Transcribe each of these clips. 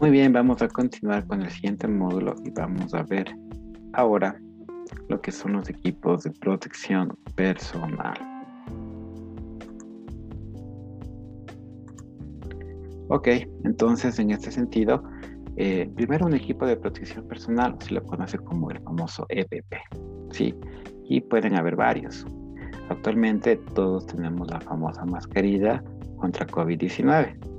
Muy bien, vamos a continuar con el siguiente módulo y vamos a ver ahora lo que son los equipos de protección personal. Ok, entonces en este sentido, eh, primero un equipo de protección personal se lo conoce como el famoso EPP, ¿sí? Y pueden haber varios. Actualmente todos tenemos la famosa mascarilla contra COVID-19,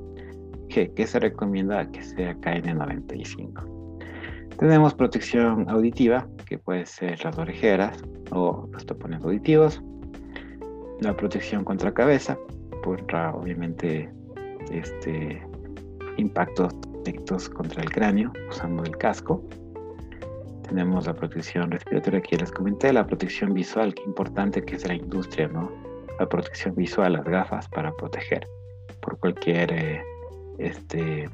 que, se recomienda que sea KN95. Tenemos protección auditiva, que puede ser las orejeras o los tapones auditivos. La protección contra cabeza, contra obviamente este, impactos directos contra el cráneo usando el casco. Tenemos la protección respiratoria que les comenté, la protección visual, que importante que es la industria, ¿no? La protección visual, las gafas para proteger por cualquier eh, este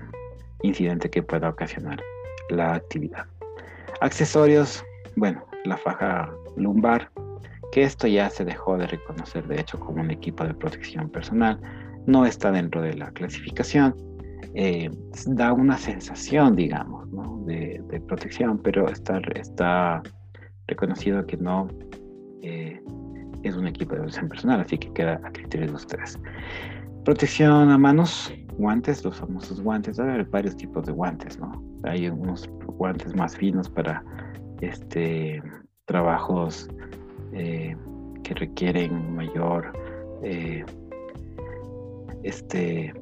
incidente que pueda ocasionar la actividad. Accesorios, bueno, la faja lumbar, que esto ya se dejó de reconocer de hecho como un equipo de protección personal, no está dentro de la clasificación, eh, da una sensación, digamos, de, protección, pero está, está reconocido que no eh, es un equipo de protección personal, así que queda a criterio de ustedes. Protección a manos, guantes, los famosos guantes, hay varios tipos de guantes, ¿no? Hay unos guantes más finos para este, trabajos eh, que requieren mayor eh, este,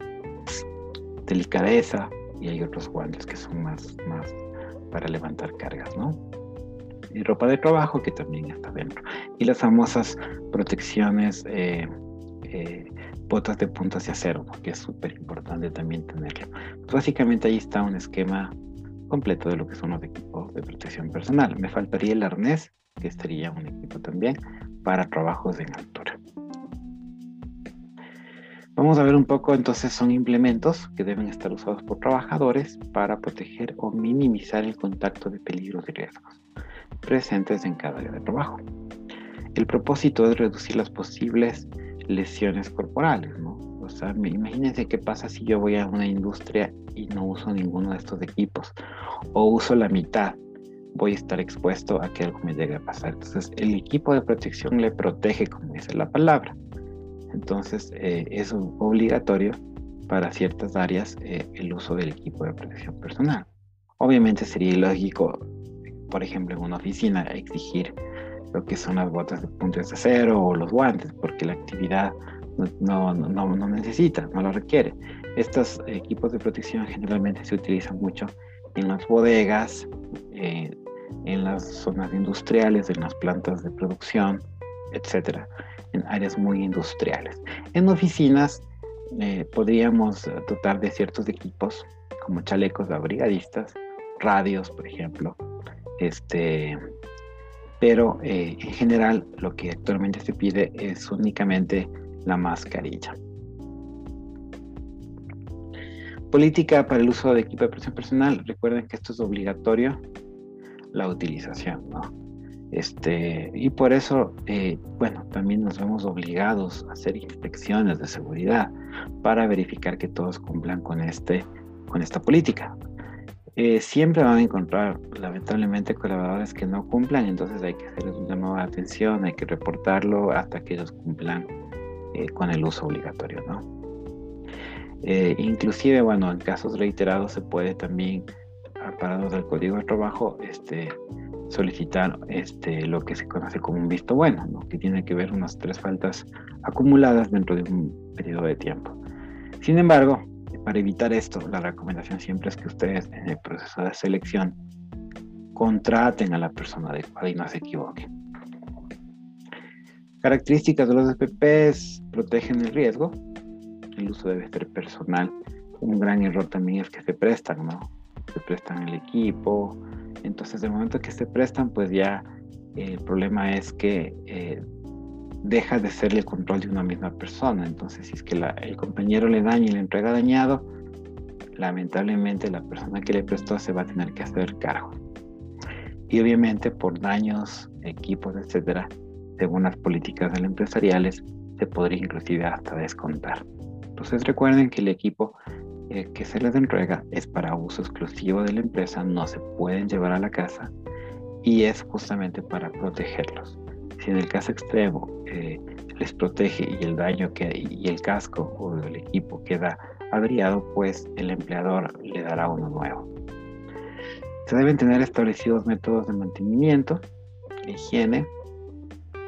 delicadeza y hay otros guantes que son más, más para levantar cargas, ¿no? Y ropa de trabajo que también está dentro. Y las famosas protecciones eh, botas de puntas de acero, que es súper importante también tenerlo. Pues básicamente ahí está un esquema completo de lo que son los equipos de protección personal. Me faltaría el arnés, que sería un equipo también para trabajos en altura. Vamos a ver un poco, entonces son implementos que deben estar usados por trabajadores para proteger o minimizar el contacto de peligros y riesgos presentes en cada área de trabajo. El propósito es reducir las posibles lesiones corporales, ¿no? O sea, imagínense qué pasa si yo voy a una industria y no uso ninguno de estos equipos o uso la mitad, voy a estar expuesto a que algo me llegue a pasar. Entonces, el equipo de protección le protege, como dice la palabra. Entonces, eh, es obligatorio para ciertas áreas eh, el uso del equipo de protección personal. Obviamente sería ilógico, por ejemplo, en una oficina, exigir lo que son las botas de puntos de acero o los guantes, porque la actividad no, no, no, necesita, no lo requiere. Estos equipos de protección generalmente se utilizan mucho en las bodegas, eh, en las zonas industriales, en las plantas de producción, etcétera, en áreas muy industriales. En oficinas eh, podríamos dotar de ciertos equipos como chalecos de brigadistas, radios, por ejemplo, este, pero eh, en general lo que actualmente se pide es únicamente la mascarilla. Política para el uso de equipo de protección personal. Recuerden que esto es obligatorio, la utilización, ¿no? Este, y por eso, eh, bueno, también nos vemos obligados a hacer inspecciones de seguridad para verificar que todos cumplan con, este, con esta política. Eh, siempre van a encontrar lamentablemente colaboradores que no cumplan, entonces hay que hacerles una nueva atención, hay que reportarlo hasta que ellos cumplan eh, con el uso obligatorio, ¿no? Eh, inclusive, bueno, en casos reiterados se puede también, aparados del código de trabajo, este, solicitar este, lo que se conoce como un visto bueno, ¿no? que tiene que ver unas tres faltas acumuladas dentro de un periodo de tiempo. Sin embargo, para evitar esto, la recomendación siempre es que ustedes en el proceso de selección contraten a la persona adecuada y no se equivoquen. Características de los EPPs protegen el riesgo. El uso debe ser personal. Un gran error también es que se prestan, ¿no? Se prestan el equipo. Entonces, el momento que se prestan, pues ya el problema es que eh, deja de ser el control de una misma persona. Entonces, si es que el compañero le daña y le entrega dañado, lamentablemente la persona que le prestó se va a tener que hacer cargo. Y obviamente por daños, equipos, etcétera, según las políticas del empresariales, se podría inclusive hasta descontar. Entonces recuerden que el equipo eh, que se les entrega es para uso exclusivo de la empresa, no se pueden llevar a la casa y es justamente para protegerlos. Si en el caso extremo eh, les protege y el daño que, y el casco o el equipo queda averiado, pues el empleador le dará uno nuevo. Se deben tener establecidos métodos de mantenimiento, higiene,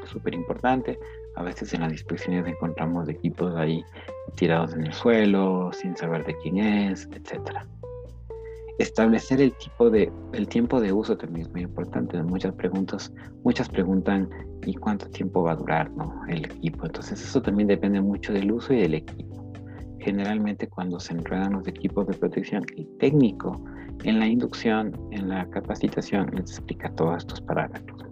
súper importante. A veces en las disposiciones encontramos equipos ahí tirados en el suelo, sin saber de quién es, etc. Establecer el, tipo de, el tiempo de uso también es muy importante. Muchas preguntas, muchas preguntan ¿y cuánto tiempo va a durar el equipo? Entonces eso también depende mucho del uso y del equipo. Generalmente cuando se entregan los equipos de protección, el técnico en la inducción, en la capacitación, les explica todos estos parámetros.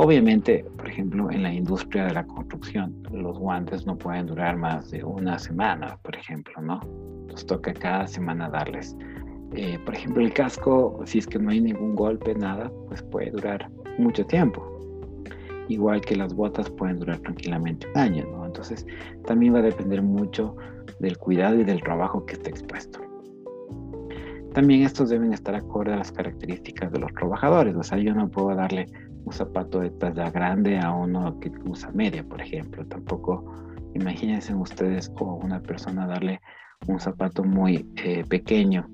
Obviamente, por ejemplo, en la industria de la construcción, los guantes no pueden durar más de una semana, por ejemplo, ¿no? Nos toca cada semana darles. Eh, por ejemplo, el casco, si es que no hay ningún golpe, nada, pues puede durar mucho tiempo. Igual que las botas pueden durar tranquilamente un año, ¿no? Entonces, también va a depender mucho del cuidado y del trabajo que esté expuesto. También estos deben estar acorde a las características de los trabajadores. O sea, yo no puedo darle un zapato de talla grande a uno que usa media, por ejemplo. Tampoco imagínense ustedes o una persona darle un zapato muy eh, pequeño.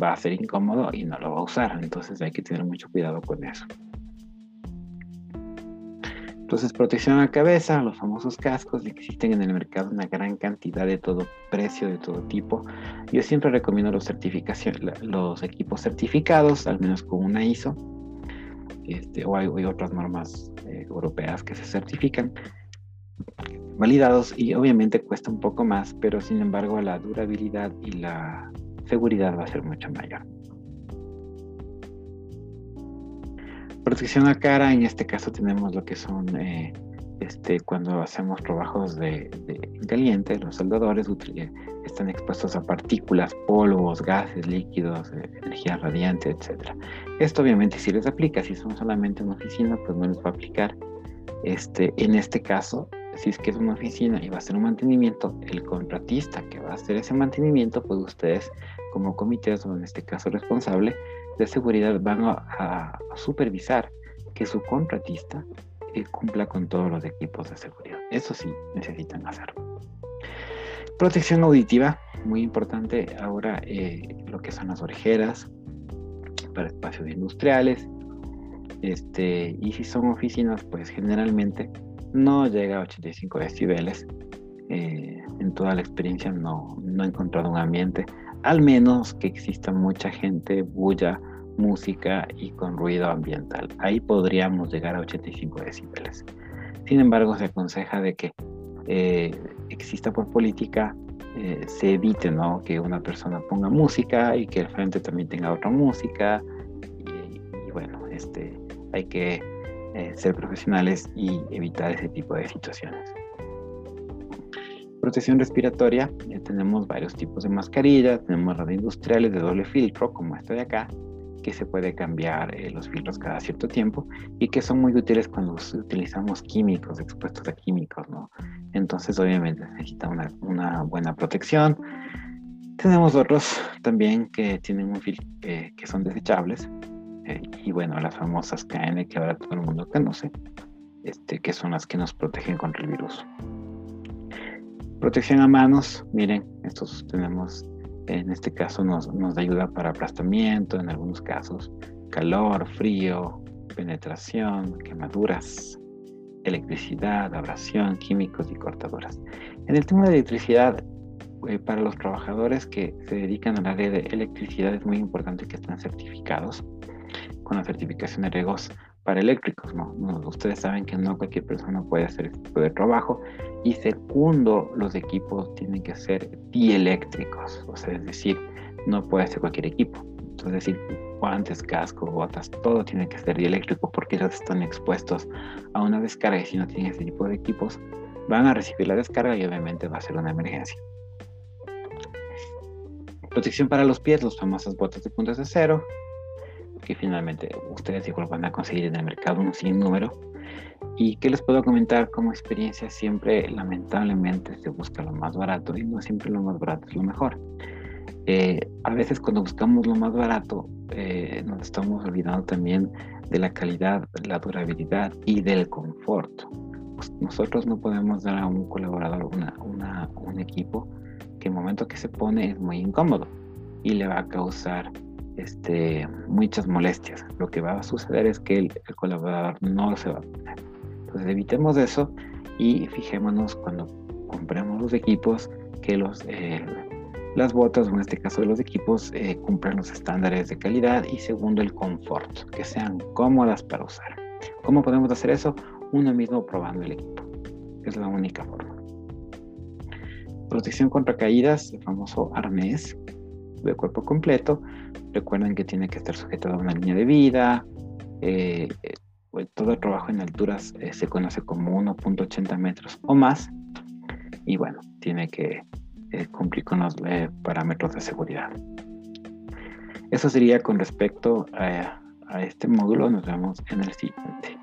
Va a ser incómodo y no lo va a usar. Entonces hay que tener mucho cuidado con eso. Entonces, protección a cabeza, los famosos cascos, existen en el mercado una gran cantidad de todo precio, de todo tipo. Yo siempre recomiendo los, los equipos certificados, al menos con una ISO, este, o hay, otras normas eh, europeas que se certifican, validados, y obviamente cuesta un poco más, pero sin embargo la durabilidad y la seguridad va a ser mucho mayor. Protección a cara, en este caso tenemos lo que son eh, este, cuando hacemos trabajos de, caliente, los soldadores están expuestos a partículas, polvos, gases, líquidos, eh, energía radiante, etc. Esto obviamente si les aplica, si son solamente una oficina, pues no les va a aplicar. Este, en este caso, si es que es una oficina y va a hacer un mantenimiento, el contratista que va a hacer ese mantenimiento, pues ustedes como comité o en este caso responsable, de seguridad van a, supervisar que su contratista eh, cumpla con todos los equipos de seguridad. Eso sí, necesitan hacerlo. Protección auditiva, muy importante ahora eh, lo que son las orejeras para espacios industriales. Este, y si son oficinas, pues generalmente no llega a 85 decibeles. Eh, en toda la experiencia no, no he encontrado un ambiente, al menos que exista mucha gente, bulla música y con ruido ambiental. Ahí podríamos llegar a 85 decibeles. Sin embargo, se aconseja de que eh, exista por política, eh, se evite ¿no? que una persona ponga música y que el frente también tenga otra música. Y, bueno, este, hay que eh, ser profesionales y evitar ese tipo de situaciones. Protección respiratoria, tenemos varios tipos de mascarillas, tenemos las industriales de doble filtro, como esta de acá, que se puede cambiar eh, los filtros cada cierto tiempo y que son muy útiles cuando utilizamos químicos, expuestos a químicos, ¿no? Entonces obviamente necesita una, una buena protección. Tenemos otros también que tienen un filtro que son desechables eh, y bueno, las famosas KN que ahora todo el mundo conoce, este, que son las que nos protegen contra el virus. Protección a manos, miren, estos tenemos en este caso nos, nos ayuda para aplastamiento, en algunos casos calor, frío, penetración, quemaduras, electricidad, abrasión, químicos y cortadoras. En el tema de electricidad, eh, para los trabajadores que se dedican al área de electricidad es muy importante que estén certificados con la certificación de regos para eléctricos, ¿no? Ustedes saben que no cualquier persona puede hacer este tipo de trabajo. Y segundo, los equipos tienen que ser dieléctricos, o sea, es decir, no puede ser cualquier equipo. Es decir, guantes, cascos, botas, todo tiene que ser dieléctrico porque ellos están expuestos a una descarga y si no tienen ese tipo de equipos, van a recibir la descarga y obviamente va a ser una emergencia. Protección para los pies, las famosas botas de puntas de cero, que finalmente ustedes igual van a conseguir en el mercado un sinnúmero. ¿Y qué les puedo comentar como experiencia? Siempre, lamentablemente, se busca lo más barato y no siempre lo más barato es lo mejor. Eh, a veces cuando buscamos lo más barato, eh, nos estamos olvidando también de la calidad, la durabilidad y del confort. Pues nosotros no podemos dar a un colaborador un equipo que el momento que se pone es muy incómodo y le va a causar este, muchas molestias. Lo que va a suceder es que el, el colaborador no se va a poner. Entonces evitemos eso y fijémonos cuando compremos los equipos que los, eh, las botas, o en este caso de los equipos, eh, cumplan los estándares de calidad y segundo el confort, que sean cómodas para usar. ¿Cómo podemos hacer eso? Uno mismo probando el equipo, es la única forma. Protección contra caídas, el famoso arnés de cuerpo completo. Recuerden que tiene que estar sujetado a una línea de vida, eh, pues, todo trabajo en alturas eh, se conoce como 1.80 metros o más y bueno, tiene que eh, cumplir con los eh, parámetros de seguridad. Eso sería con respecto a, a este módulo, nos vemos en el siguiente.